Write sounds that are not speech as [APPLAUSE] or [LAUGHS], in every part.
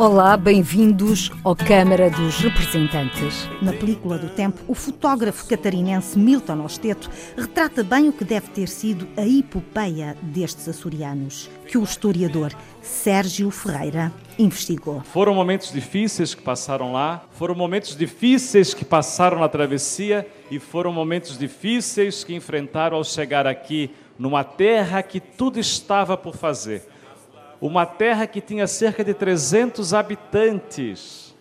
Olá, bem-vindos ao Câmara dos Representantes. Na película do tempo, o fotógrafo catarinense Milton Osteto retrata bem o que deve ter sido a epopeia destes açorianos, que o historiador Sérgio Ferreira investigou. Foram momentos difíceis que passaram lá, foram momentos difíceis que passaram na travessia e foram momentos difíceis que enfrentaram ao chegar aqui numa terra que tudo estava por fazer uma terra que tinha cerca de 300 habitantes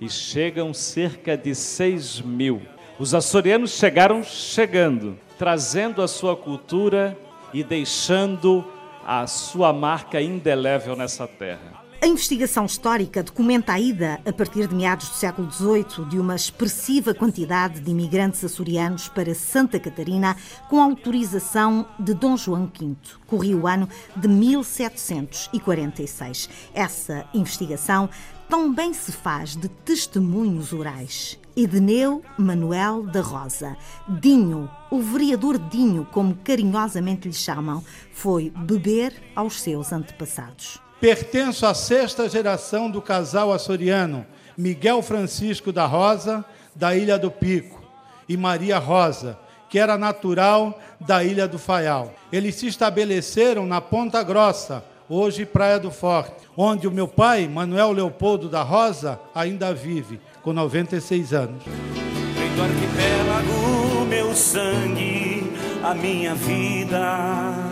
e chegam cerca de 6 mil. Os açorianos chegaram chegando, trazendo a sua cultura e deixando a sua marca indelével nessa terra. A investigação histórica documenta a ida, a partir de meados do século XVIII, de uma expressiva quantidade de imigrantes açorianos para Santa Catarina com autorização de Dom João V. Corria o ano de 1746. Essa investigação também se faz de testemunhos orais. Edneu Manuel da Rosa, Dinho, o vereador Dinho, como carinhosamente lhe chamam, foi beber aos seus antepassados. Pertenço à sexta geração do casal açoriano Miguel Francisco da Rosa, da Ilha do Pico, e Maria Rosa, que era natural da Ilha do Faial. Eles se estabeleceram na Ponta Grossa, hoje Praia do Forte, onde o meu pai, Manuel Leopoldo da Rosa, ainda vive, com 96 anos. Vem do arquipélago, meu sangue, a minha vida.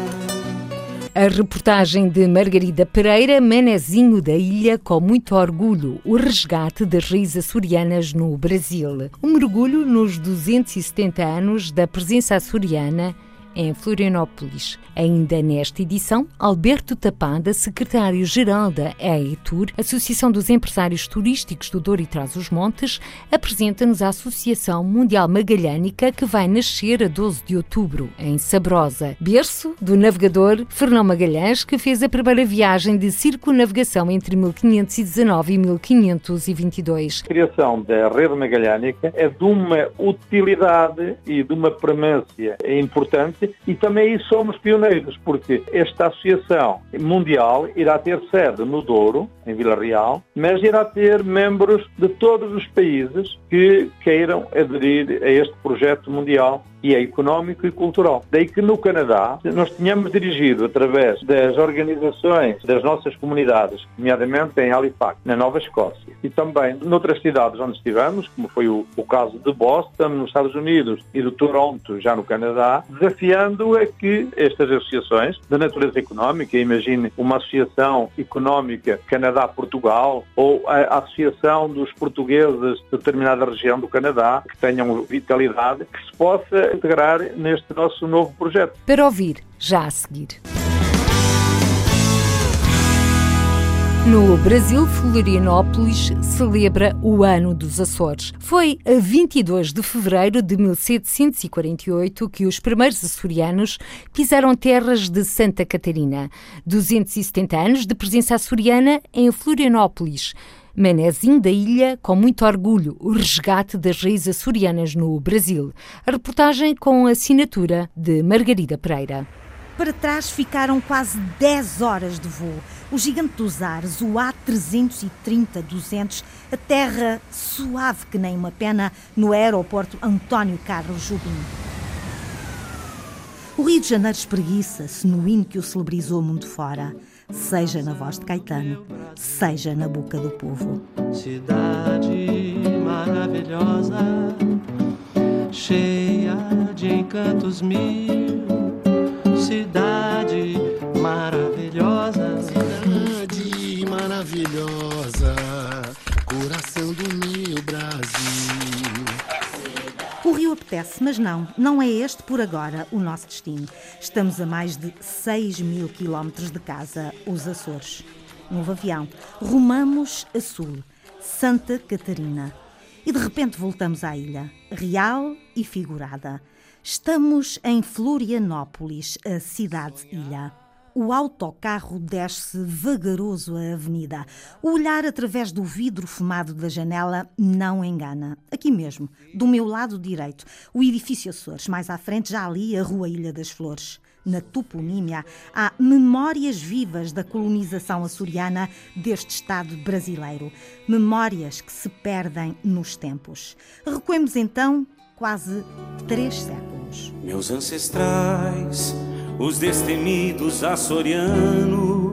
A reportagem de Margarida Pereira, Menezinho da Ilha, com muito orgulho, o resgate das raízes açorianas no Brasil. Um mergulho nos 270 anos da presença açoriana em Florianópolis. Ainda nesta edição, Alberto Tapada, secretário-geral da EITUR, Associação dos Empresários Turísticos do Douro e Trás-os-Montes, apresenta-nos a Associação Mundial Magalhânica que vai nascer a 12 de outubro, em Sabrosa, berço do navegador Fernão Magalhães, que fez a primeira viagem de circunavegação entre 1519 e 1522. A criação da rede magalhânica é de uma utilidade e de uma premência importante e também somos pioneiros, porque esta associação mundial irá ter sede no Douro, em Vila Real, mas irá ter membros de todos os países que queiram aderir a este projeto mundial e é económico e cultural. Daí que no Canadá nós tínhamos dirigido através das organizações das nossas comunidades, nomeadamente em Halifax, na Nova Escócia, e também noutras cidades onde estivemos, como foi o, o caso de Boston, nos Estados Unidos, e de Toronto, já no Canadá, desafiando a que estas associações de natureza económica, imagine uma associação económica Canadá-Portugal ou a Associação dos Portugueses de determinada região do Canadá, que tenham vitalidade, que se possa integrar neste nosso novo projeto. Para ouvir, já a seguir. No Brasil, Florianópolis celebra o Ano dos Açores. Foi a 22 de fevereiro de 1748 que os primeiros açorianos pisaram terras de Santa Catarina. 270 anos de presença açoriana em Florianópolis. Menezinho da Ilha, com muito orgulho, o resgate das raízes açorianas no Brasil. A reportagem com a assinatura de Margarida Pereira. Para trás ficaram quase 10 horas de voo. O gigante dos ares, o A330-200, a terra suave que nem uma pena no aeroporto António Carlos Jobim. O Rio de Janeiro espreguiça-se no hino que o celebrizou mundo fora seja na voz de Caetano, seja na boca do povo. Cidade maravilhosa, cheia de encantos mil, cidade apetece, mas não, não é este por agora o nosso destino. Estamos a mais de 6 mil quilómetros de casa, os Açores. Novo avião. Rumamos a sul, Santa Catarina. E de repente voltamos à ilha, real e figurada. Estamos em Florianópolis, a cidade-ilha. O autocarro desce vagaroso a avenida. O olhar através do vidro fumado da janela não engana. Aqui mesmo, do meu lado direito, o edifício Açores. Mais à frente, já ali, a Rua Ilha das Flores. Na toponímia, há memórias vivas da colonização açoriana deste Estado brasileiro. Memórias que se perdem nos tempos. Recuemos então quase três séculos. Meus ancestrais os destemidos açorianos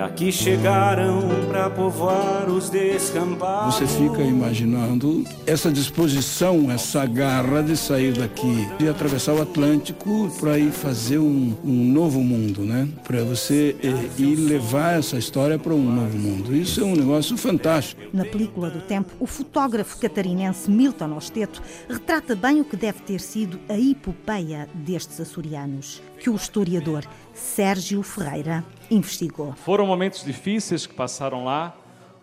que aqui chegaram para povoar os descampados. Você fica imaginando essa disposição, essa garra de sair daqui e atravessar o Atlântico para ir fazer um, um, novo mundo, né? Para você eh, ir levar essa história para um novo mundo. Isso é um negócio fantástico. Na película do tempo, o fotógrafo catarinense Milton Osteto retrata bem o que deve ter sido a epopeia destes açorianos, que o historiador Sérgio Ferreira investigou. Foram momentos difíceis que passaram lá,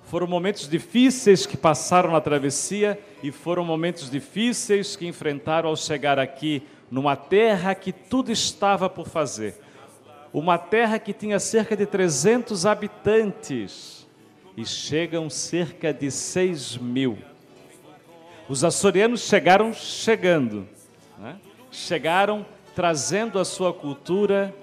foram momentos difíceis que passaram na travessia e foram momentos difíceis que enfrentaram ao chegar aqui numa terra que tudo estava por fazer. Uma terra que tinha cerca de 300 habitantes e chegam cerca de 6 mil. Os açorianos chegaram chegando, né? chegaram trazendo a sua cultura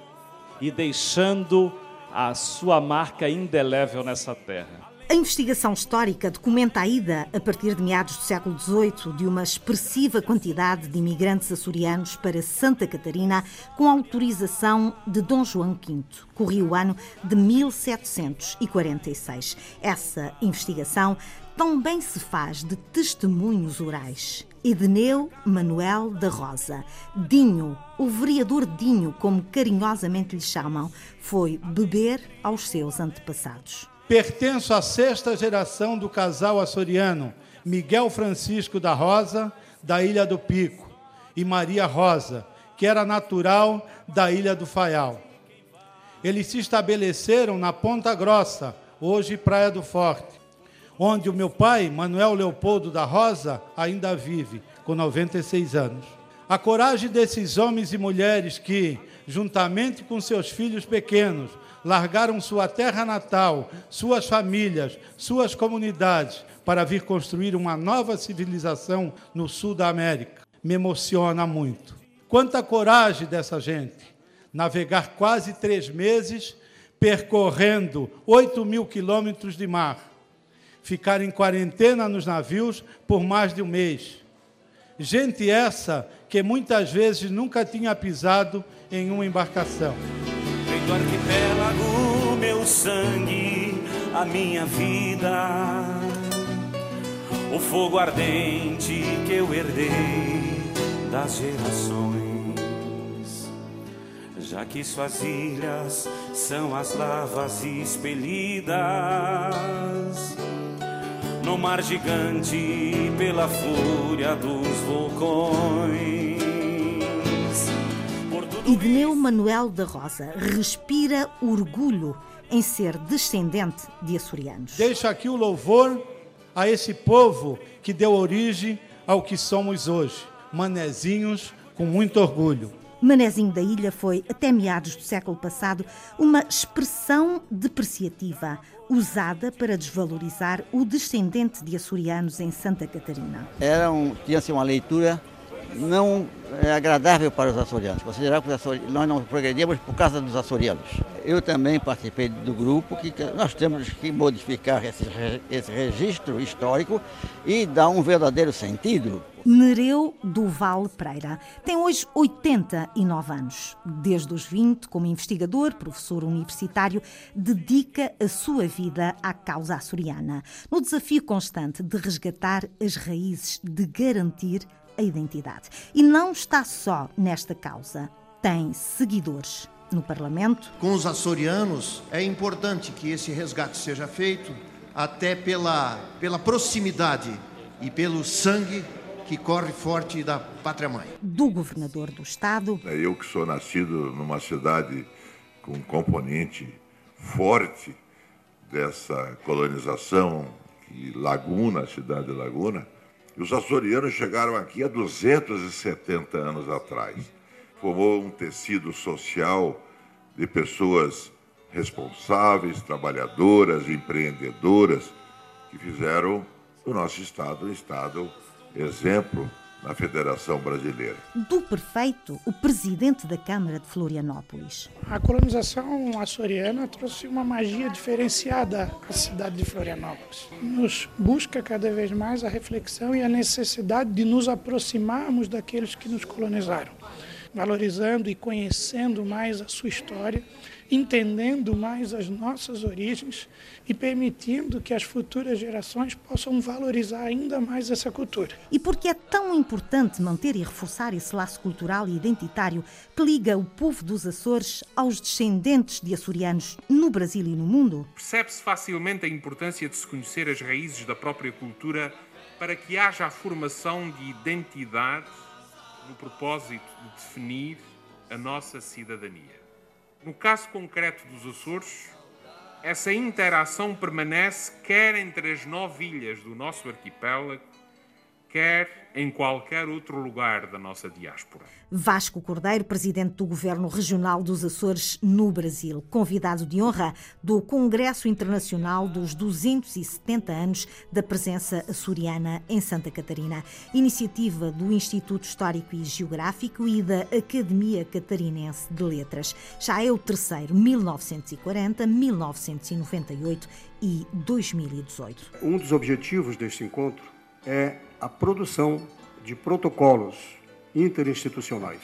e deixando a sua marca indelével nessa terra. A investigação histórica documenta a ida, a partir de meados do século XVIII, de uma expressiva quantidade de imigrantes açorianos para Santa Catarina, com autorização de Dom João V. Corria o ano de 1746. Essa investigação também se faz de testemunhos orais. Edneu Manuel da Rosa, Dinho, o vereador Dinho, como carinhosamente lhe chamam, foi beber aos seus antepassados. Pertenço à sexta geração do casal açoriano Miguel Francisco da Rosa, da Ilha do Pico, e Maria Rosa, que era natural da Ilha do Faial. Eles se estabeleceram na Ponta Grossa, hoje Praia do Forte onde o meu pai, Manuel Leopoldo da Rosa, ainda vive, com 96 anos. A coragem desses homens e mulheres que, juntamente com seus filhos pequenos, largaram sua terra natal, suas famílias, suas comunidades, para vir construir uma nova civilização no sul da América, me emociona muito. Quanta coragem dessa gente! Navegar quase três meses percorrendo 8 mil quilômetros de mar ficar em quarentena nos navios por mais de um mês. Gente essa que muitas vezes nunca tinha pisado em uma embarcação. Vem do arquipélago, meu sangue, a minha vida, o fogo ardente que eu herdei das gerações. Já que suas ilhas são as lavas expelidas no mar gigante pela fúria dos vulcões. Igneu Manuel da Rosa respira orgulho em ser descendente de açorianos. Deixa aqui o louvor a esse povo que deu origem ao que somos hoje, manezinhos com muito orgulho. Manezinho da Ilha foi, até meados do século passado, uma expressão depreciativa, usada para desvalorizar o descendente de açorianos em Santa Catarina. Era um, tinha assim, uma leitura não é agradável para os açorianos. Considerar que os açorianos, nós não progredimos por causa dos açorianos. Eu também participei do grupo que nós temos que modificar esse, esse registro histórico e dar um verdadeiro sentido. Nereu Duval Pereira tem hoje 89 anos. Desde os 20, como investigador, professor universitário, dedica a sua vida à causa açoriana, no desafio constante de resgatar as raízes, de garantir a identidade. E não está só nesta causa. Tem seguidores no Parlamento. Com os açorianos, é importante que esse resgate seja feito, até pela, pela proximidade e pelo sangue que corre forte da pátria-mãe. Do governador do estado. É eu que sou nascido numa cidade com um componente forte dessa colonização, que Laguna, a cidade de Laguna, e os açorianos chegaram aqui há 270 anos atrás. formou um tecido social de pessoas responsáveis, trabalhadoras, empreendedoras, que fizeram do nosso Estado um Estado exemplo na Federação Brasileira. Do perfeito, o presidente da Câmara de Florianópolis. A colonização açoriana trouxe uma magia diferenciada à cidade de Florianópolis. Nos busca cada vez mais a reflexão e a necessidade de nos aproximarmos daqueles que nos colonizaram, valorizando e conhecendo mais a sua história entendendo mais as nossas origens e permitindo que as futuras gerações possam valorizar ainda mais essa cultura. E porque é tão importante manter e reforçar esse laço cultural e identitário que liga o povo dos Açores aos descendentes de açorianos no Brasil e no mundo? Percebe-se facilmente a importância de se conhecer as raízes da própria cultura para que haja a formação de identidade no propósito de definir a nossa cidadania. No caso concreto dos Açores, essa interação permanece quer entre as nove ilhas do nosso arquipélago, quer em qualquer outro lugar da nossa diáspora. Vasco Cordeiro, presidente do Governo Regional dos Açores no Brasil, convidado de honra do Congresso Internacional dos 270 anos da presença açoriana em Santa Catarina, iniciativa do Instituto Histórico e Geográfico e da Academia Catarinense de Letras. Já é o terceiro, 1940, 1998 e 2018. Um dos objetivos deste encontro é a produção de protocolos interinstitucionais.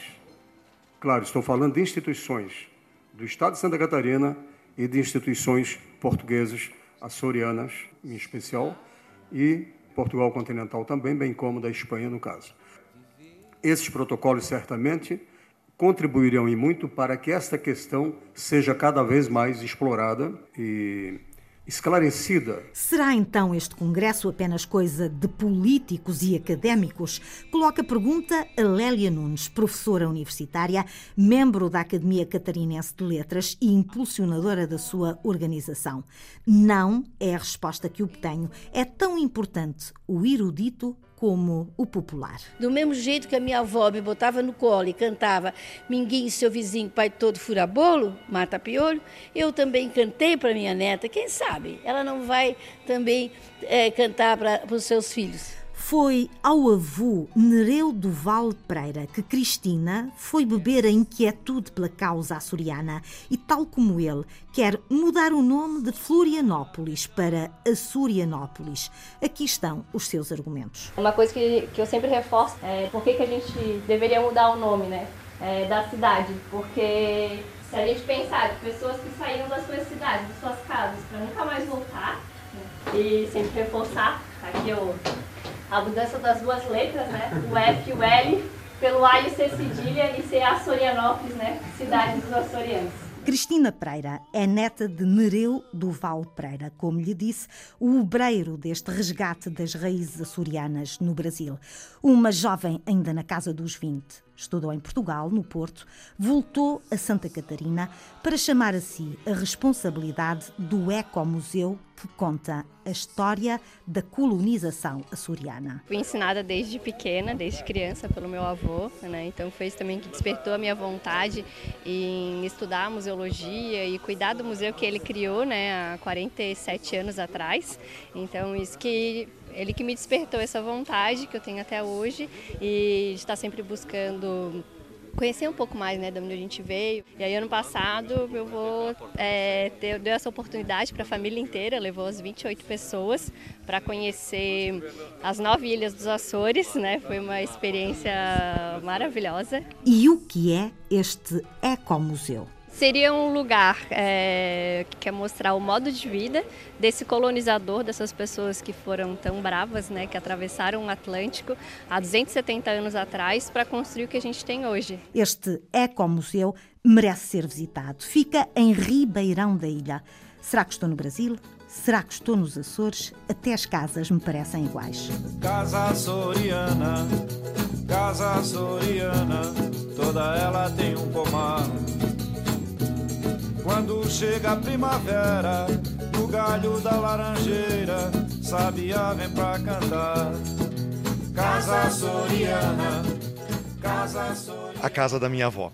Claro, estou falando de instituições do Estado de Santa Catarina e de instituições portuguesas, açorianas em especial, e Portugal continental também, bem como da Espanha no caso. Esses protocolos certamente contribuirão e muito para que esta questão seja cada vez mais explorada e esclarecida. Será então este Congresso apenas coisa de políticos e académicos? Coloca a pergunta a Lélia Nunes, professora universitária, membro da Academia Catarinense de Letras e impulsionadora da sua organização. Não é a resposta que obtenho. É tão importante o erudito como o popular. Do mesmo jeito que a minha avó me botava no colo e cantava Minguinho, seu vizinho, pai todo furabolo, mata piolho, eu também cantei para minha neta. Quem sabe ela não vai também é, cantar para os seus filhos. Foi ao avô Nereu Duval Pereira que Cristina foi beber a inquietude pela causa açoriana e, tal como ele, quer mudar o nome de Florianópolis para Açorianópolis. Aqui estão os seus argumentos. Uma coisa que, que eu sempre reforço é por que, que a gente deveria mudar o nome né, é, da cidade. Porque se a gente pensar pessoas que saíram das suas cidades, das suas casas, para nunca mais voltar, né, e sempre reforçar, aqui eu a mudança das duas letras, né? O F e o L, pelo A e o C cedilha e ser Açorianópolis, né? Cidade dos açorianos. Cristina Pereira é neta de Nereu Duval Pereira, como lhe disse, o obreiro deste resgate das raízes açorianas no Brasil. Uma jovem ainda na casa dos 20, estudou em Portugal, no Porto, voltou a Santa Catarina para chamar a si a responsabilidade do Ecomuseu que conta a história da colonização açoriana. Fui ensinada desde pequena, desde criança, pelo meu avô, né? então foi isso também que despertou a minha vontade em estudar museologia e cuidar do museu que ele criou né, há 47 anos atrás. Então, isso que ele que me despertou essa vontade que eu tenho até hoje e estar sempre buscando conhecer um pouco mais né, de onde a gente veio. E aí ano passado meu avô é, deu, deu essa oportunidade para a família inteira, levou as 28 pessoas para conhecer as nove ilhas dos Açores, né? Foi uma experiência maravilhosa. E o que é este ecomuseu? Seria um lugar é, que quer mostrar o modo de vida desse colonizador, dessas pessoas que foram tão bravas, né, que atravessaram o Atlântico há 270 anos atrás para construir o que a gente tem hoje. Este ecomuseu merece ser visitado. Fica em Ribeirão da Ilha. Será que estou no Brasil? Será que estou nos Açores? Até as casas me parecem iguais. Casa açoriana, casa açoriana, toda ela tem um pomar. Quando chega a primavera, no galho da laranjeira, sabia vem pra cantar. Casa Soriana, Casa Soriana. a casa da minha avó.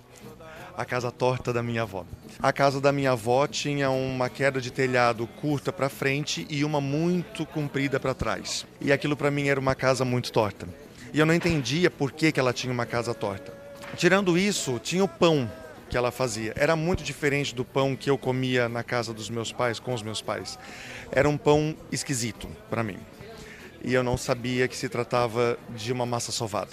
A casa torta da minha avó. A casa da minha avó tinha uma queda de telhado curta para frente e uma muito comprida para trás. E aquilo para mim era uma casa muito torta. E eu não entendia por que, que ela tinha uma casa torta. Tirando isso, tinha o pão que ela fazia. Era muito diferente do pão que eu comia na casa dos meus pais, com os meus pais. Era um pão esquisito para mim. E eu não sabia que se tratava de uma massa sovada.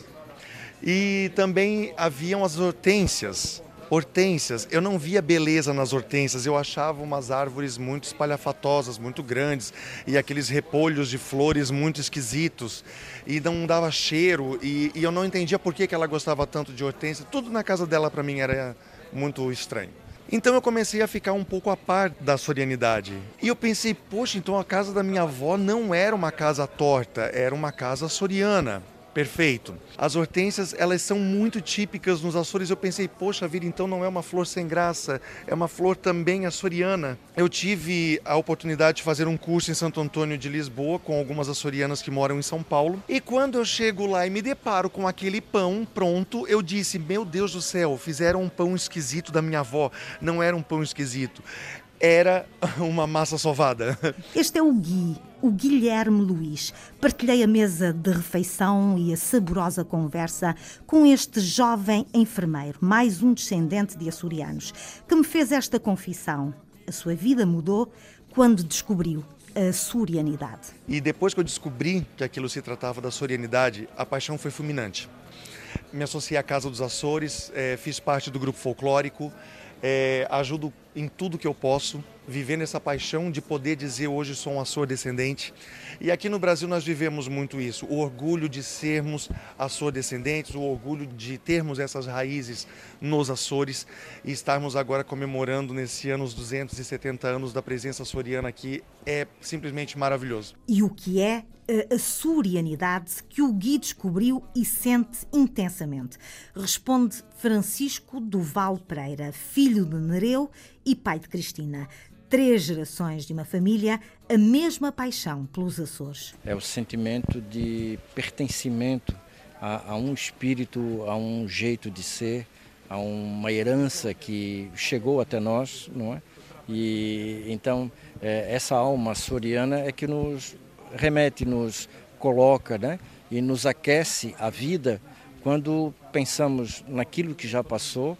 E também haviam as hortênsias. Hortênsias, eu não via beleza nas hortênsias, eu achava umas árvores muito espalhafatosas, muito grandes, e aqueles repolhos de flores muito esquisitos, e não dava cheiro, e, e eu não entendia por que, que ela gostava tanto de hortênsia. Tudo na casa dela para mim era muito estranho. Então eu comecei a ficar um pouco a par da sorianidade. E eu pensei, poxa, então a casa da minha avó não era uma casa torta, era uma casa soriana. Perfeito. As hortênsias, elas são muito típicas nos Açores. Eu pensei, poxa vida, então não é uma flor sem graça, é uma flor também açoriana. Eu tive a oportunidade de fazer um curso em Santo Antônio de Lisboa com algumas açorianas que moram em São Paulo. E quando eu chego lá e me deparo com aquele pão pronto, eu disse: Meu Deus do céu, fizeram um pão esquisito da minha avó. Não era um pão esquisito era [LAUGHS] uma massa sovada. Este é o Gui, o Guilherme Luiz. Partilhei a mesa de refeição e a saborosa conversa com este jovem enfermeiro, mais um descendente de açorianos, que me fez esta confissão. A sua vida mudou quando descobriu a sorianidade. E depois que eu descobri que aquilo se tratava da sorianidade, a paixão foi fulminante. Me associei à Casa dos Açores, eh, fiz parte do grupo folclórico, eh, ajudo em tudo que eu posso, vivendo essa paixão de poder dizer hoje sou um Açor descendente. E aqui no Brasil nós vivemos muito isso, o orgulho de sermos Açor descendentes, o orgulho de termos essas raízes nos Açores e estarmos agora comemorando nesse ano os 270 anos da presença açoriana aqui é simplesmente maravilhoso. E o que é a açorianidade que o Gui descobriu e sente intensamente? Responde Francisco Duval Pereira, filho de Nereu e pai de Cristina. Três gerações de uma família, a mesma paixão pelos Açores. É o sentimento de pertencimento a, a um espírito, a um jeito de ser, a uma herança que chegou até nós, não é? E então é, essa alma açoriana é que nos remete, nos coloca, né? E nos aquece a vida quando pensamos naquilo que já passou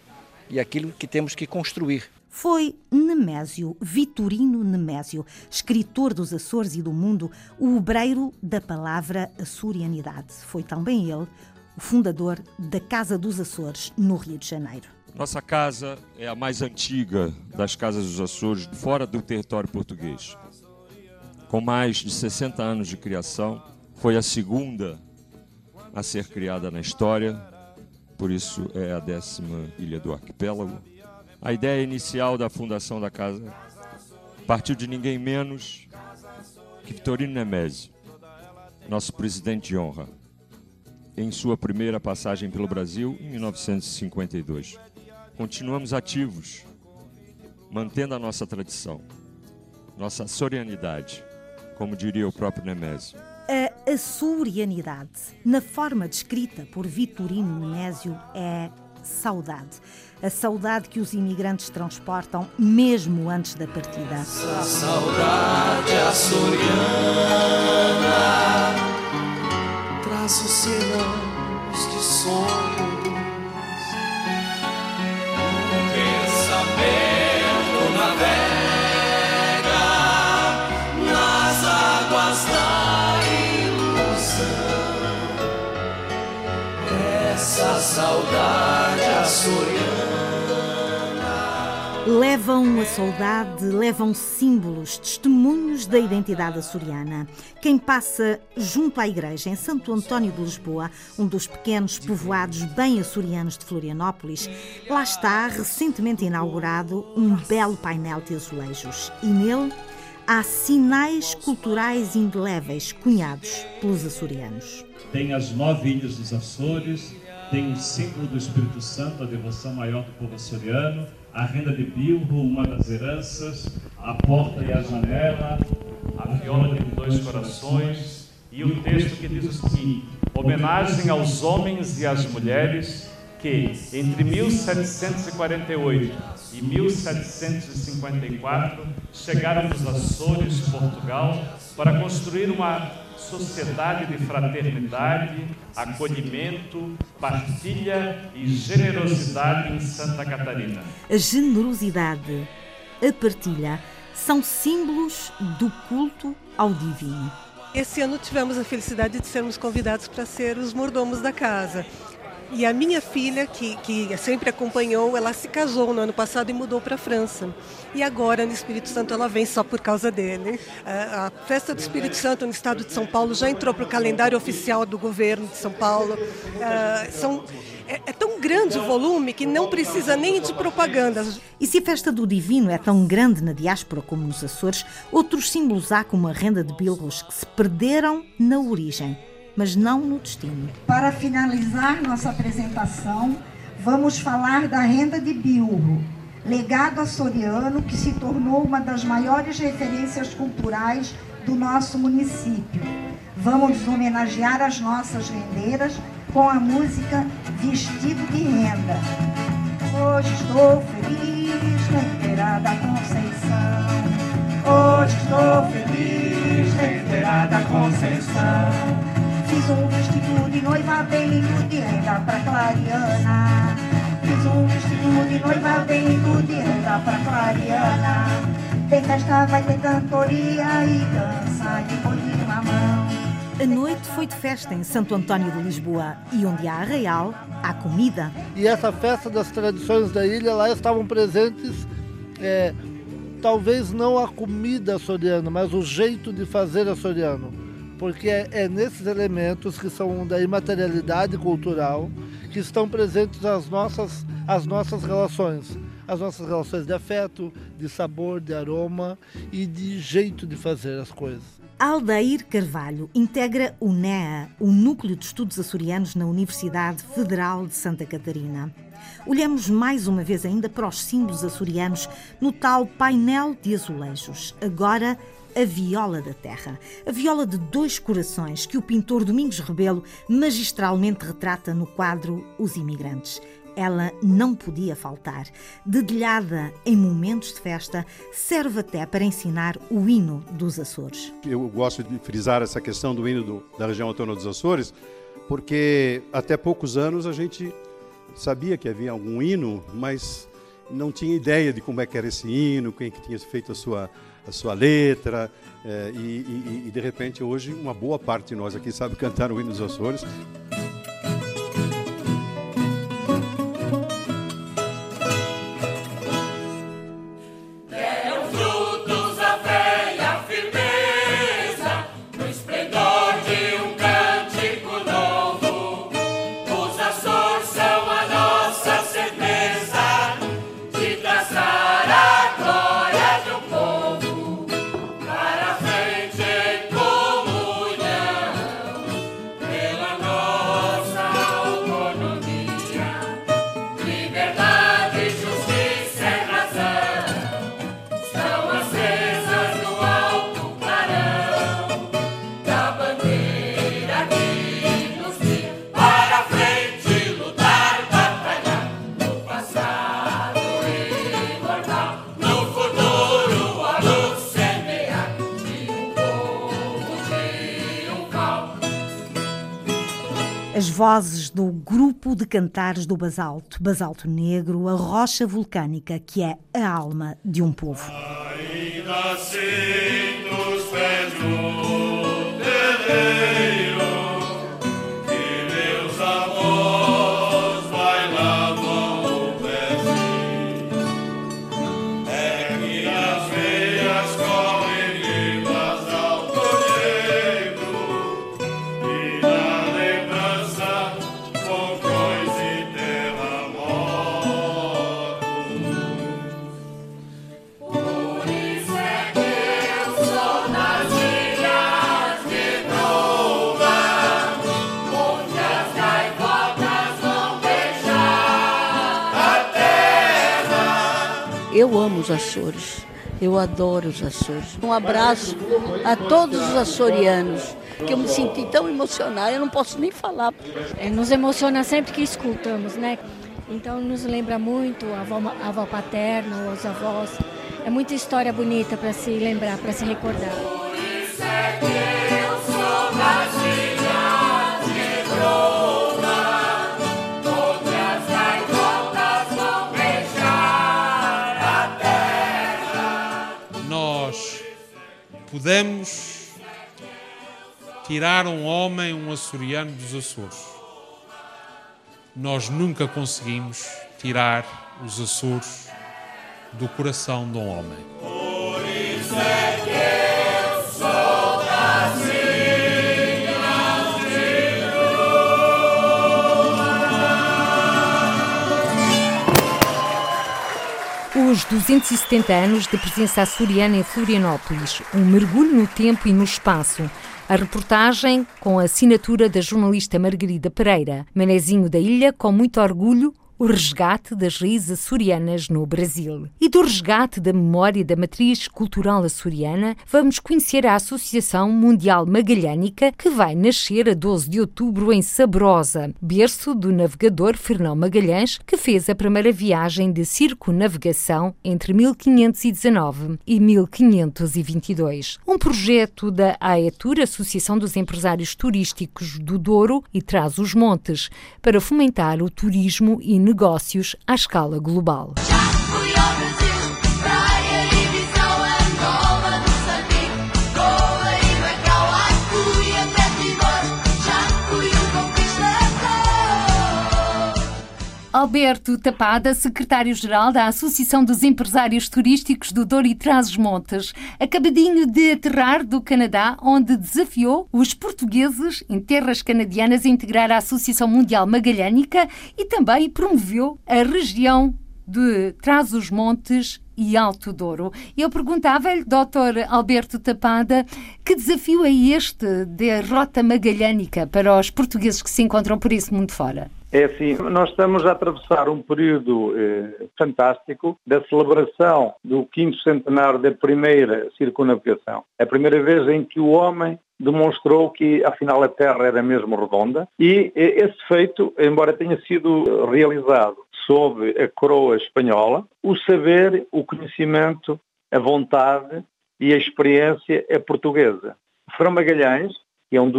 e aquilo que temos que construir. Foi Nemésio, Vitorino Nemésio, escritor dos Açores e do mundo, o obreiro da palavra açorianidade. Foi também ele o fundador da Casa dos Açores, no Rio de Janeiro. Nossa casa é a mais antiga das casas dos Açores, fora do território português. Com mais de 60 anos de criação, foi a segunda a ser criada na história, por isso é a décima ilha do arquipélago. A ideia inicial da fundação da casa partiu de ninguém menos que Vitorino Nemésio, nosso presidente de honra, em sua primeira passagem pelo Brasil em 1952. Continuamos ativos, mantendo a nossa tradição, nossa sorianidade, como diria o próprio Nemésio. A açorianidade, na forma descrita por Vitorino Nemésio, é saudade. A saudade que os imigrantes transportam mesmo antes da partida. Essa saudade açoriana traz oceanos de sonhos. Essa saudade açoriana. Levam a saudade, levam símbolos, testemunhos da identidade açoriana. Quem passa junto à igreja em Santo António de Lisboa, um dos pequenos povoados bem açorianos de Florianópolis, lá está recentemente inaugurado um belo painel de azulejos. E nele há sinais culturais indeléveis cunhados pelos açorianos. Tem as nove ilhas dos Açores, tem o símbolo do Espírito Santo, a devoção maior do povo açoriano, a renda de bilro, uma das heranças, a porta e a janela, a viola de dois corações e o texto que diz o seguinte: homenagem aos homens e às mulheres que que, entre 1748 e 1754, chegaram dos Açores, Portugal, para construir uma sociedade de fraternidade, acolhimento, partilha e generosidade em Santa Catarina. A generosidade, a partilha, são símbolos do culto ao divino. Esse ano tivemos a felicidade de sermos convidados para ser os mordomos da casa. E a minha filha, que, que sempre acompanhou, ela se casou no ano passado e mudou para a França. E agora, no Espírito Santo, ela vem só por causa dele. A, a festa do Espírito Santo no estado de São Paulo já entrou para o calendário oficial do governo de São Paulo. Uh, são, é, é, tão grande o volume que não precisa nem de propaganda. E se a festa do Divino é tão grande na diáspora como nos Açores, outros símbolos há como a renda de bilros que se perderam na origem mas não no destino. Para finalizar nossa apresentação, vamos falar da renda de bilro, legado açoriano que se tornou uma das maiores referências culturais do nosso município. Vamos homenagear as nossas rendeiras com a música Vestido de Renda. Hoje estou feliz, rendeira da Conceição. Hoje estou feliz, rendeira da Conceição. Fiz um vestido de noiva bem lindo de renda pra Clariana. Fiz um vestido de noiva bem lindo de renda pra Clariana. Tem festa, vai ter cantoria e dança de bolinho na mão. A noite foi de festa em Santo António de Lisboa e onde há arraial, há comida. E essa festa das tradições da ilha, lá estavam presentes é, talvez não a comida açoriana, mas o jeito de fazer açoriano porque é, é, nesses elementos que são da imaterialidade cultural que estão presentes as nossas, as nossas relações. As nossas relações de afeto, de sabor, de aroma e de jeito de fazer as coisas. Aldair Carvalho integra o NEA, o Núcleo de Estudos Açorianos na Universidade Federal de Santa Catarina. Olhamos mais uma vez ainda para os símbolos açorianos no tal painel de azulejos, agora a viola da terra, a viola de dois corações que o pintor Domingos Rebelo magistralmente retrata no quadro Os Imigrantes. Ela não podia faltar. Dedilhada em momentos de festa, serve até para ensinar o hino dos Açores. Eu gosto de frisar essa questão do hino do, da região autônoma dos Açores, porque até poucos anos a gente sabia que havia algum hino, mas não tinha ideia de como é que era esse hino, quem que tinha feito a sua a sua letra, é, e, e, e, de repente hoje uma boa parte de nós aqui sabe cantar o hino dos Açores. Vozes do grupo de cantares do basalto, basalto negro, a rocha vulcânica que é a alma de um povo. Ainda assim, Eu amo os Açores. Eu adoro os Açores. Um abraço a todos os açorianos, que eu me senti tão emocionada, eu não posso nem falar. É, nos emociona sempre que escutamos, né? Então nos lembra muito a avó, a avó paterna, os avós. É muita história bonita para se lembrar, para se recordar. Nós podemos tirar um homem, um açoriano dos Açores. Nós nunca conseguimos tirar os Açores do coração de um homem. Por isso é que Os 270 anos de presença açoriana em Florianópolis, um mergulho no tempo e no espaço. A reportagem com a assinatura da jornalista Margarida Pereira. Manezinho da Ilha, com muito orgulho, o resgate das raízes açorianas no Brasil. E do resgate da memória da matriz cultural açoriana, vamos conhecer a Associação Mundial Magalhânica, que vai nascer a 12 de outubro em Sabrosa, berço do navegador Fernão Magalhães, que fez a primeira viagem de circunavegação entre 1519 e 1522. Um projeto da AETUR, Associação dos Empresários Turísticos do Douro e Traz os Montes, para fomentar o turismo e negócios à escala global. Alberto Tapada, secretário-geral da Associação dos Empresários Turísticos do Douro e Trás-os-Montes, acabadinho de aterrar do Canadá, onde desafiou os portugueses em terras canadianas a integrar a Associação Mundial Magalhânica e também promoveu a região de Trás-os-Montes e Alto Douro. Eu perguntava-lhe, Dr. Alberto Tapada, que desafio é este da Rota Magalhânica para os portugueses que se encontram por esse mundo fora? É assim, nós estamos a atravessar um período eh, fantástico da celebração do quinto centenário da primeira circunnavegação. É a primeira vez em que o homem demonstrou que afinal a Terra era mesmo redonda e eh, esse feito, embora tenha sido realizado sob a coroa espanhola, o saber, o conhecimento, a vontade e a experiência é portuguesa. Frão Magalhães, que é um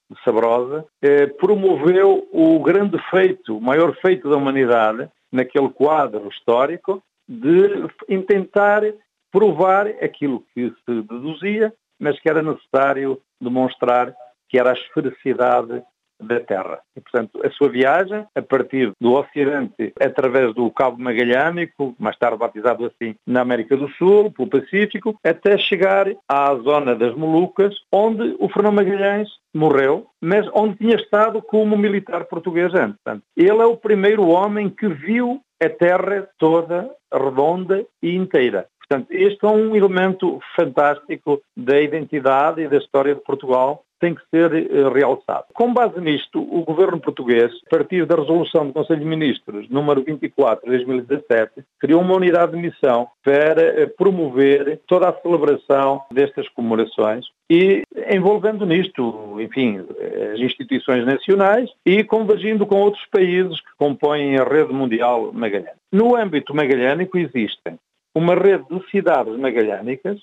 de Sabrosa, eh, promoveu o grande feito, o maior feito da humanidade, naquele quadro histórico, de tentar provar aquilo que se deduzia, mas que era necessário demonstrar que era a esfericidade da Terra. E, portanto, a sua viagem, a partir do Ocidente, através do Cabo Magalhânico, mais tarde batizado assim na América do Sul, pelo Pacífico, até chegar à zona das Molucas, onde o Fernão Magalhães morreu, mas onde tinha estado como militar português antes. Portanto, ele é o primeiro homem que viu a Terra toda redonda e inteira. Portanto, este é um elemento fantástico da identidade e da história de Portugal tem que ser uh, realçado. Com base nisto, o governo português, a partir da resolução do Conselho de Ministros, número 24 de 2017, criou uma unidade de missão para uh, promover toda a celebração destas comemorações e envolvendo nisto, enfim, as instituições nacionais e convergindo com outros países que compõem a rede mundial magalhânica. No âmbito magalhânico existem uma rede de cidades magalhânicas,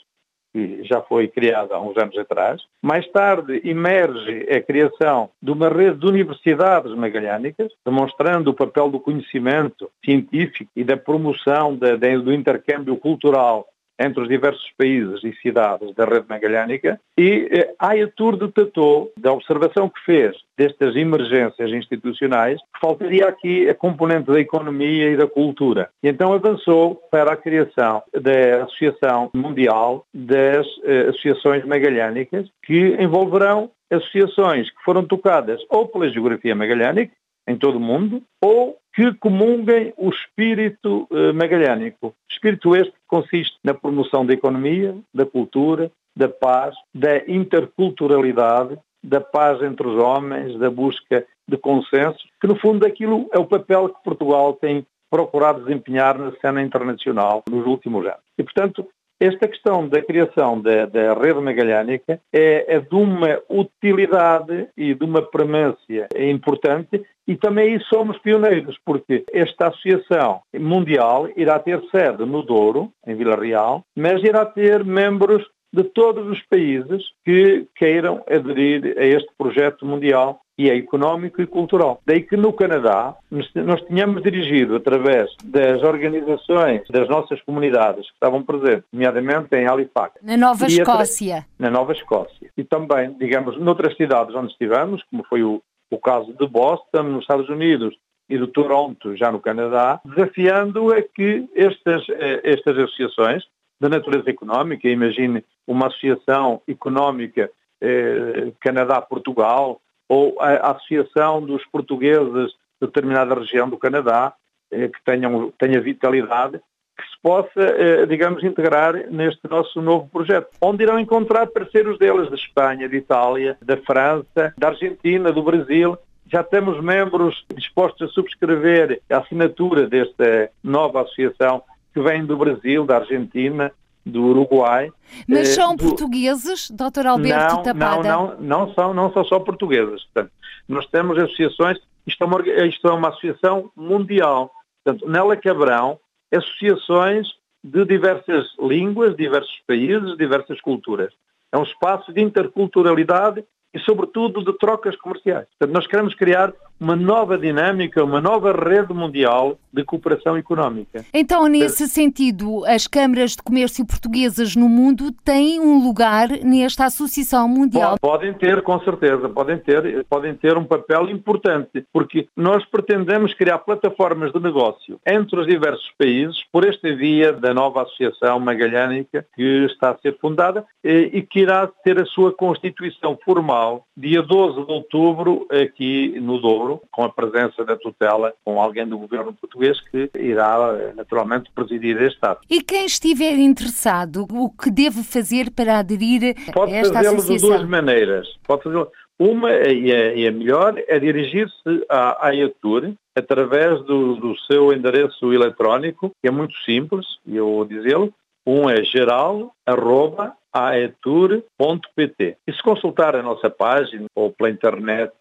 que já foi criada há uns anos atrás. Mais tarde emerge a criação de uma rede de universidades magalhânicas, demonstrando o papel do conhecimento científico e da promoção do intercâmbio cultural entre os diversos países e cidades da rede magalhânica e eh, a AETUR detectou, da observação que fez destas emergências institucionais, que faltaria aqui a componente da economia e da cultura. E então avançou para a criação da Associação Mundial das eh, Associações Magalhânicas, que envolverão associações que foram tocadas ou pela geografia magalhânica, em todo o mundo, ou que comunguem o espírito eh, magalhânico. Espírito este que consiste na promoção da economia, da cultura, da paz, da interculturalidade, da paz entre os homens, da busca de consenso, que no fundo aquilo é o papel que Portugal tem procurado desempenhar na cena internacional nos últimos anos. E, portanto, Esta questão da criação da, da rede magalhânica é, é, de uma utilidade e de uma premência importante e também somos pioneiros, porque esta associação mundial irá ter sede no Douro, em Vila Real, mas irá ter membros de todos os países que queiram aderir a este projeto mundial e é económico e cultural. Daí que no Canadá nós tínhamos dirigido através das organizações das nossas comunidades que estavam presentes, nomeadamente em Halifax. Na Nova Escócia. Na Nova Escócia. E também, digamos, noutras cidades onde estivemos, como foi o, o caso de Boston, nos Estados Unidos, e de Toronto, já no Canadá, desafiando a que estas, eh, estas associações de natureza económica, imagine uma associação económica eh, Canadá-Portugal ou a associação dos portugueses de determinada região do Canadá eh, que tenham, tenha vitalidade, que se possa, eh, digamos, integrar neste nosso novo projeto, onde irão encontrar parceiros deles da Espanha, de Itália, da França, da Argentina, do Brasil, já temos membros dispostos a subscrever a assinatura desta nova associação que vem do Brasil, da Argentina, do Uruguai. Mas são eh, do... portugueses, Dr. Alberto não, Tapada? Não, não, não são, não são só portugueses. Portanto, nós temos associações, isto é, uma, isto é uma associação mundial. Portanto, nela caberão associações de diversas línguas, diversos países, diversas culturas. É um espaço de interculturalidade e, sobretudo, de trocas comerciais. Portanto, nós queremos criar uma nova dinâmica, uma nova rede mundial de cooperação económica. Então, nesse sentido, as câmaras de comércio portuguesas no mundo têm um lugar nesta Associação Mundial? Podem ter, com certeza, podem ter, podem ter um papel importante, porque nós pretendemos criar plataformas de negócio entre os diversos países por esta via da nova Associação Magalhânica que está a ser fundada e que irá ter a sua constituição formal dia 12 de outubro aqui no Douro com a presença da tutela, com alguém do governo português que irá naturalmente presidir este ato. E quem estiver interessado, o que deve fazer para aderir Pode a esta fazê-lo associação? de duas maneiras. Pode fazê-lo. Uma, e a, e a melhor, é dirigir-se à AIATUR através do, do seu endereço eletrónico, que é muito simples, e eu vou dizê-lo, um é geral, arroba, aetur.pt. E se consultar a nossa página ou pela internet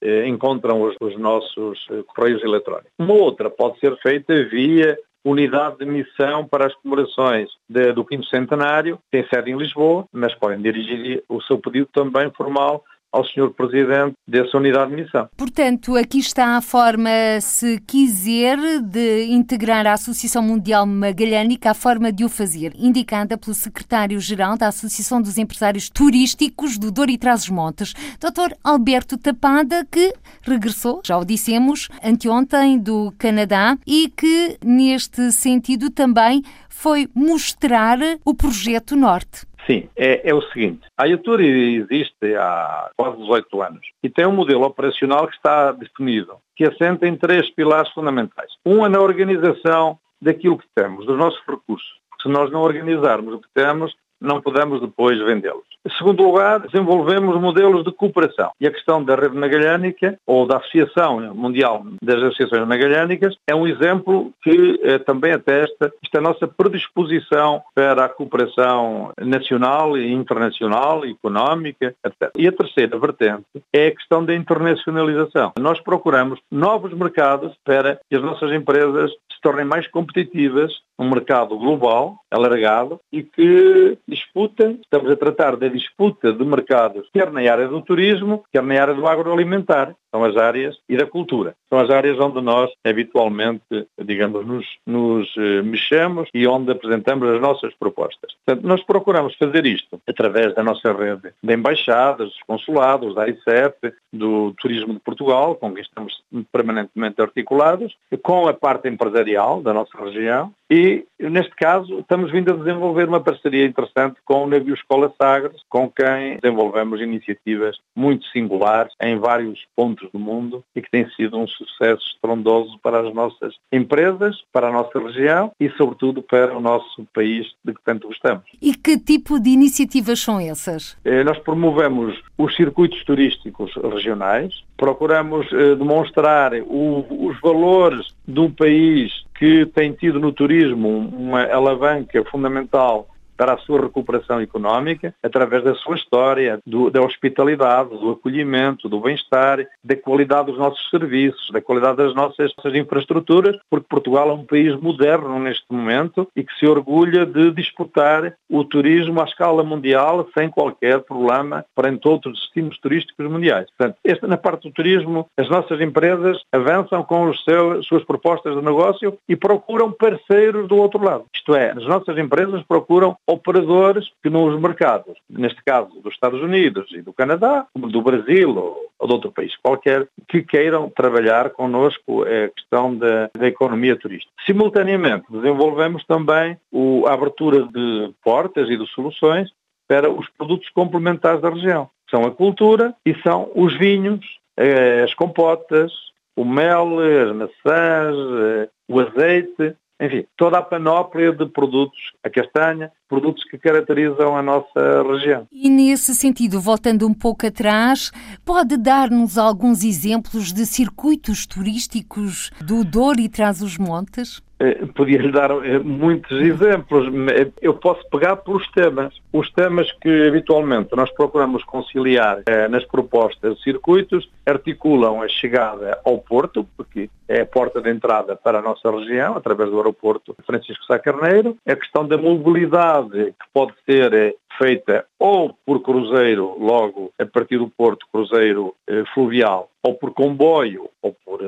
eh, encontram os, os nossos eh, correios eletrónicos. Uma outra pode ser feita via unidade de missão para as comemorações de, do quinto centenário, tem sede em Lisboa, mas podem dirigir o seu pedido também formal ao Sr. Presidente dessa unidade de missão. Portanto, aqui está a forma, se quiser, de integrar a Associação Mundial Magalhânica, a forma de o fazer, indicada pelo Secretário-Geral da Associação dos Empresários Turísticos do Douro e Trás-os-Montes, Dr. Alberto Tapada, que regressou, já o dissemos, anteontem do Canadá e que, neste sentido, também foi mostrar o Projeto Norte. Sim, é, é, o seguinte, a IATUR existe há quase 18 anos e tem um modelo operacional que está definido, que assenta em três pilares fundamentais. Um é na organização daquilo que temos, dos nossos recursos. Se nós não organizarmos o que temos, não podemos depois vendê-los. Em segundo lugar, desenvolvemos modelos de cooperação. E a questão da rede magalhânica, ou da Associação Mundial das Associações Magalhânicas, é um exemplo que eh, também atesta esta nossa predisposição para a cooperação nacional e internacional, económica, etc. E a terceira vertente é a questão da internacionalização. Nós procuramos novos mercados para que as nossas empresas se tornem mais competitivas num mercado global, alargado, e que disputem, estamos a tratar da disputa de mercados, quer na área do turismo, quer na área do agroalimentar, são as áreas, e da cultura. São as áreas onde nós habitualmente, digamos, nos, nos eh, mexemos e onde apresentamos as nossas propostas. Portanto, nós procuramos fazer isto através da nossa rede de embaixadas, dos consulados, da ICEP, do Turismo de Portugal, com quem estamos permanentemente articulados, com a parte empresarial da nossa região e, neste caso, estamos vindo a desenvolver uma parceria interessante com o Navio Escola Sagres, com quem desenvolvemos iniciativas muito singulares em vários pontos do mundo e que tem sido um sucesso estrondoso para as nossas empresas, para a nossa região e, sobretudo, para o nosso país de que tanto gostamos. E que tipo de iniciativas são essas? Eh, nós promovemos os circuitos turísticos regionais, procuramos eh, demonstrar o, os valores de um país que tem tido no turismo uma alavanca fundamental para a sua recuperação económica através da sua história, do, da hospitalidade, do acolhimento, do bem-estar, da qualidade dos nossos serviços, da qualidade das nossas, infraestruturas, porque Portugal é um país moderno neste momento e que se orgulha de disputar o turismo à escala mundial sem qualquer problema perante outros destinos turísticos mundiais. Portanto, esta, na parte do turismo, as nossas empresas avançam com seus, suas propostas de negócio e procuram parceiros do outro lado. Isto é, as nossas empresas procuram operadores que nos mercados, neste caso dos Estados Unidos e do Canadá, do Brasil ou, de outro país qualquer, que queiram trabalhar connosco a questão da, da economia turística. Simultaneamente, desenvolvemos também o, a abertura de portas e de soluções para os produtos complementares da região. São a cultura e são os vinhos, eh, as compotas, o mel, as maçãs, eh, o azeite, enfim, toda a panóplia de produtos, a castanha, produtos que caracterizam a nossa região. E nesse sentido, voltando um pouco atrás, pode dar-nos alguns exemplos de circuitos turísticos do Douro e Trás-os-Montes? Eh, podia-lhe dar eh, muitos exemplos. Eh, eu posso pegar pelos temas. Os temas que habitualmente nós procuramos conciliar nas propostas de circuitos articulam a chegada ao Porto, porque é a porta de entrada para a nossa região, através do aeroporto Francisco Sá Carneiro, a questão da mobilidade que pode ser feita ou por cruzeiro, logo a partir do Porto, cruzeiro fluvial, ou por comboio, ou por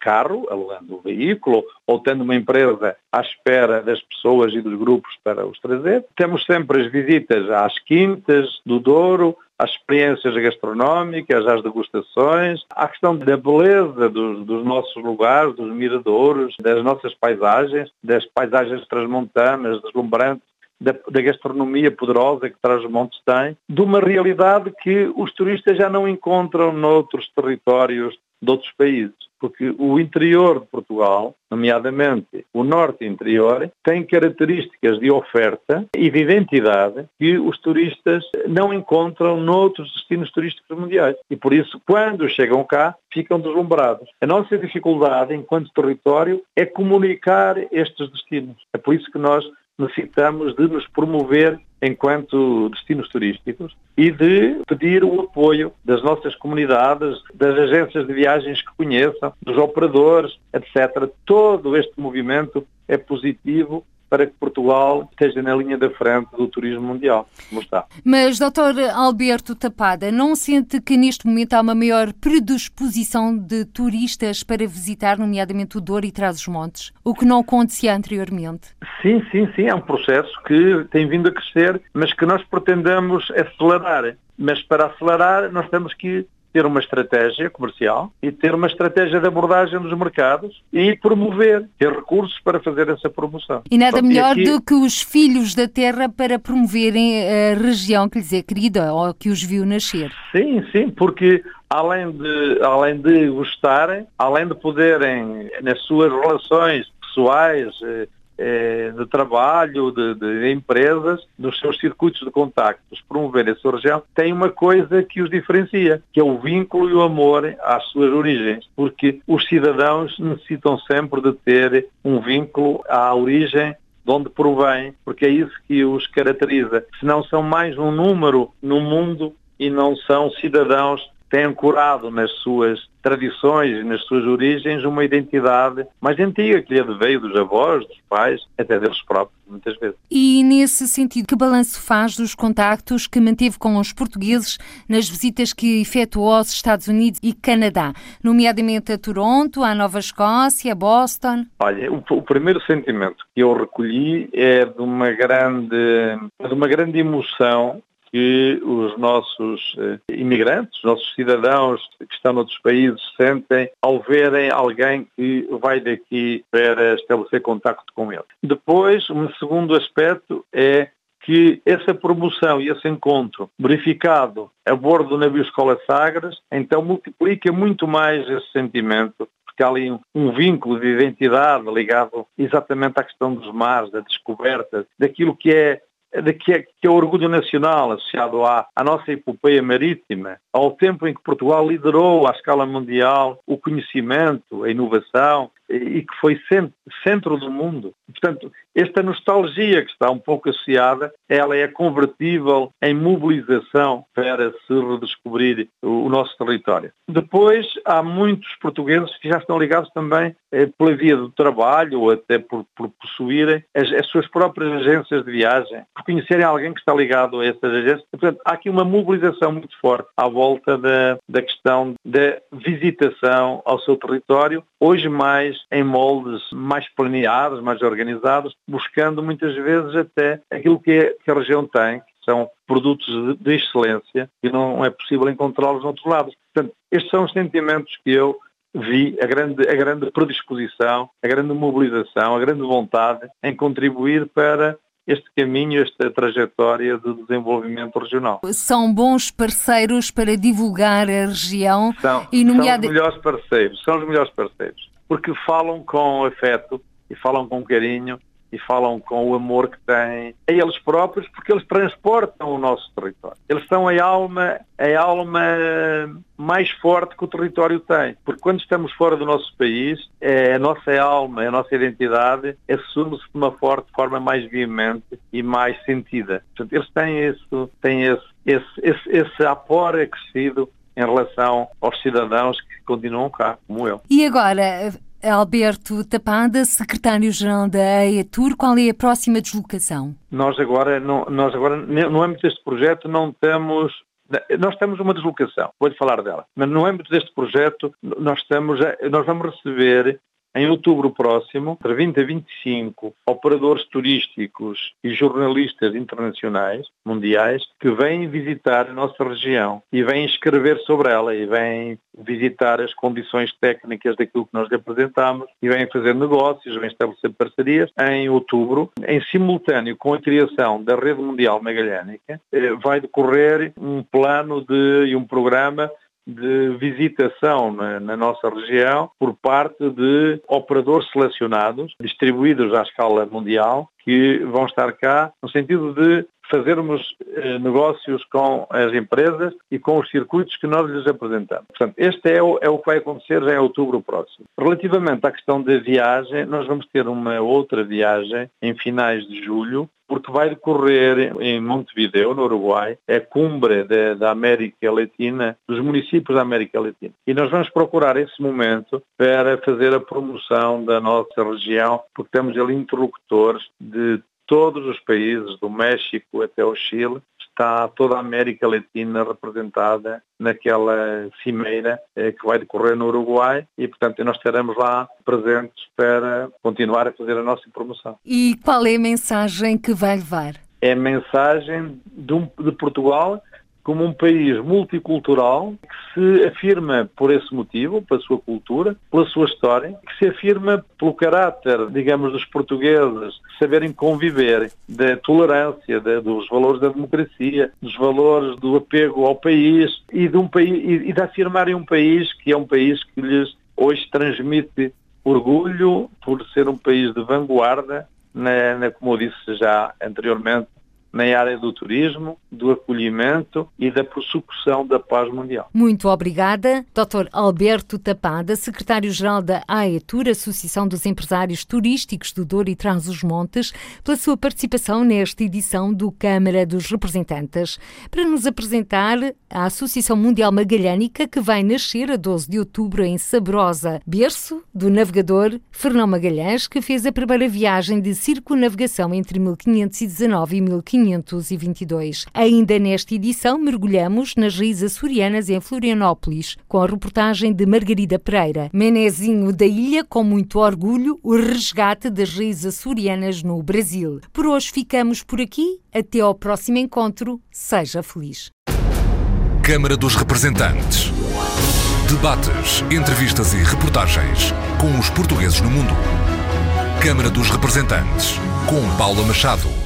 carro, alugando o veículo, ou tendo uma empresa à espera das pessoas e dos grupos para os trazer. Temos sempre as visitas às quintas do Douro, às experiências gastronómicas, às degustações, à questão da beleza dos, dos, nossos lugares, dos miradouros, das nossas paisagens, das paisagens transmontanas, deslumbrantes, da, da gastronomia poderosa que Trás-os-Montes tem, de uma realidade que os turistas já não encontram noutros territórios de outros países porque o interior de Portugal, nomeadamente o norte interior, tem características de oferta e de identidade que os turistas não encontram noutros destinos turísticos mundiais. E por isso, quando chegam cá, ficam deslumbrados. A nossa dificuldade, enquanto território, é comunicar estes destinos. É por isso que nós necessitamos de nos promover enquanto destinos turísticos e de pedir o apoio das nossas comunidades, das agências de viagens que conheçam, dos operadores, etc. Todo este movimento é positivo para que Portugal esteja na linha da frente do turismo mundial, como está. Mas, Dr. Alberto Tapada, não sente que neste momento há uma maior predisposição de turistas para visitar, nomeadamente o Douro e Trás-os-Montes, o que não acontecia anteriormente? Sim, sim, sim, é um processo que tem vindo a crescer, mas que nós pretendemos acelerar. Mas para acelerar, nós temos que ter uma estratégia comercial e ter uma estratégia de abordagem dos mercados e promover, ter recursos para fazer essa promoção. E nada melhor aqui... do que os filhos da terra para promoverem a região que lhes é querida ou que os viu nascer. Sim, sim, porque além de, além de gostarem, além de poderem, nas suas relações pessoais, é, de trabalho, de, de, empresas, dos seus circuitos de contactos, promover a sua região, tem uma coisa que os diferencia, que é o vínculo e o amor às suas origens, porque os cidadãos necessitam sempre de ter um vínculo à origem de onde provém, porque é isso que os caracteriza. Se não são mais um número no mundo e não são cidadãos têm ancorado nas suas tradições e nas suas origens uma identidade mais antiga, que lhe veio dos avós, dos pais, até deles próprios, muitas vezes. E nesse sentido, que balanço faz dos contactos que manteve com os portugueses nas visitas que efetuou aos Estados Unidos e Canadá, nomeadamente a Toronto, à Nova Escócia, a Boston? Olha, o, o primeiro sentimento que eu recolhi é de uma grande, de uma grande emoção que os nossos eh, imigrantes, os nossos cidadãos que estão noutros países sentem ao verem alguém que vai daqui para estabelecer contacto com eles. Depois, um segundo aspecto é que essa promoção e esse encontro verificado a bordo do navio Escola Sagres, então multiplica muito mais esse sentimento porque há ali um, vínculo de identidade ligado exatamente à questão dos mares, da descoberta, daquilo que é de que é, que é o orgulho nacional associado à, à nossa epopeia marítima, ao tempo em que Portugal liderou à escala mundial o conhecimento, a inovação, e que foi centro do mundo. Portanto, esta nostalgia que está um pouco associada, ela é convertível em mobilização para se redescobrir o nosso território. Depois, há muitos portugueses que já estão ligados também pela via do trabalho ou até por, por possuírem as, as, suas próprias agências de viagem, por conhecerem alguém que está ligado a essas agências. Portanto, há aqui uma mobilização muito forte à volta da, da questão da visitação ao seu território, hoje mais em moldes mais planeados, mais organizados, buscando muitas vezes até aquilo que, é, que a região tem, que são produtos de, de excelência e não é possível encontrá-los no outro lado. Portanto, estes são os sentimentos que eu vi, a grande, a grande predisposição, a grande mobilização, a grande vontade em contribuir para este caminho, esta trajetória de desenvolvimento regional. São bons parceiros para divulgar a região são, e. São os melhores parceiros, são os melhores parceiros porque falam com afeto e falam com carinho e falam com o amor que têm a eles próprios, porque eles transportam o nosso território. Eles são a alma, a alma mais forte que o território tem, porque quando estamos fora do nosso país, é a nossa alma, a nossa identidade assume-se de uma forte forma mais veemente e mais sentida. Portanto, eles têm isso, têm esse, esse, esse, esse apor acrescido em relação aos cidadãos que continuam cá, como eu. E agora, Alberto Tapada, secretário-geral da EATUR, qual é a próxima deslocação? Nós agora, no, nós agora, no âmbito deste projeto, não temos nós temos uma deslocação, vou-lhe falar dela, mas no âmbito deste projeto nós, estamos nós vamos receber em outubro próximo, entre 20 a 25, operadores turísticos e jornalistas internacionais, mundiais, que vêm visitar a nossa região e vêm escrever sobre ela e vêm visitar as condições técnicas daquilo que nós lhe apresentamos e vêm fazer negócios, vêm estabelecer parcerias. Em outubro, em simultâneo com a criação da Rede Mundial Magalhânica, eh, vai decorrer um plano de, e um programa de visitação na, na, nossa região por parte de operadores selecionados, distribuídos à escala mundial, que vão estar cá no sentido de fazermos eh, negócios com as empresas e com os circuitos que nós lhes apresentamos. Portanto, este é o, é o que vai acontecer já em outubro próximo. Relativamente à questão da viagem, nós vamos ter uma outra viagem em finais de julho, porque vai decorrer em Montevideo, no Uruguai, a cumbre de, da América Latina, dos municípios da América Latina. E nós vamos procurar esse momento para fazer a promoção da nossa região, porque temos ali interlocutores de todos os países, do México até o Chile, está toda a América Latina representada naquela cimeira eh, que vai decorrer no Uruguai e, portanto, nós estaremos lá presentes para continuar a fazer a nossa promoção. E qual é a mensagem que vai levar? É a mensagem de, um, de Portugal como um país multicultural que se afirma por esse motivo, pela sua cultura, pela sua história, que se afirma pelo caráter, digamos, dos portugueses, saberem conviver, da tolerância, dos valores da democracia, dos valores do apego ao país e de, um país, e, e de afirmarem um país que é um país que lhes hoje transmite orgulho por ser um país de vanguarda, na, na, como eu disse já anteriormente, na área do turismo, do acolhimento e da prossecução da paz mundial. Muito obrigada, Dr. Alberto Tapada, secretário-geral da AETUR, Associação dos Empresários Turísticos do Douro e Trás-os-Montes, pela sua participação nesta edição do Câmara dos Representantes, para nos apresentar a Associação Mundial Magalhânica, que vai nascer a 12 de outubro em Sabrosa, berço do navegador Fernão Magalhães, que fez a primeira viagem de circunavegação entre 1519 e 1500 522. Ainda nesta edição, mergulhamos nas raízes açorianas em Florianópolis, com a reportagem de Margarida Pereira. Menezinho da Ilha, com muito orgulho, o resgate das raízes açorianas no Brasil. Por hoje ficamos por aqui. Até ao próximo encontro. Seja feliz. Câmara dos Representantes. Debates, entrevistas e reportagens com os portugueses no mundo. Câmara dos Representantes, com Paula Machado.